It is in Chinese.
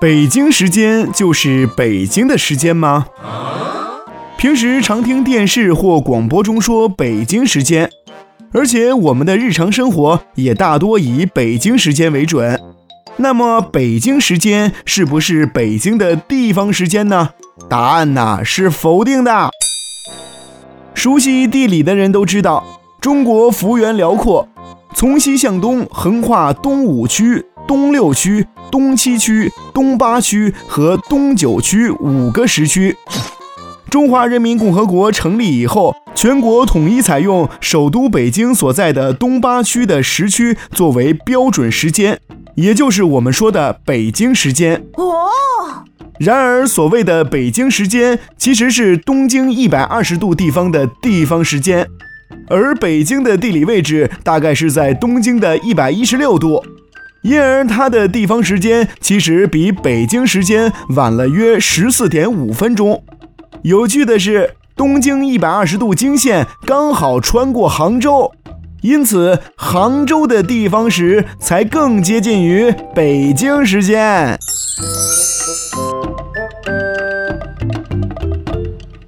北京时间就是北京的时间吗？平时常听电视或广播中说北京时间，而且我们的日常生活也大多以北京时间为准。那么，北京时间是不是北京的地方时间呢？答案呢是否定的。熟悉地理的人都知道，中国幅员辽阔，从西向东横跨东五区、东六区、东七区、东八区和东九区五个时区。中华人民共和国成立以后，全国统一采用首都北京所在的东八区的时区作为标准时间，也就是我们说的北京时间。哦。然而，所谓的北京时间其实是东经一百二十度地方的地方时间，而北京的地理位置大概是在东经的一百一十六度，因而它的地方时间其实比北京时间晚了约十四点五分钟。有趣的是，东经一百二十度经线刚好穿过杭州，因此杭州的地方时才更接近于北京时间。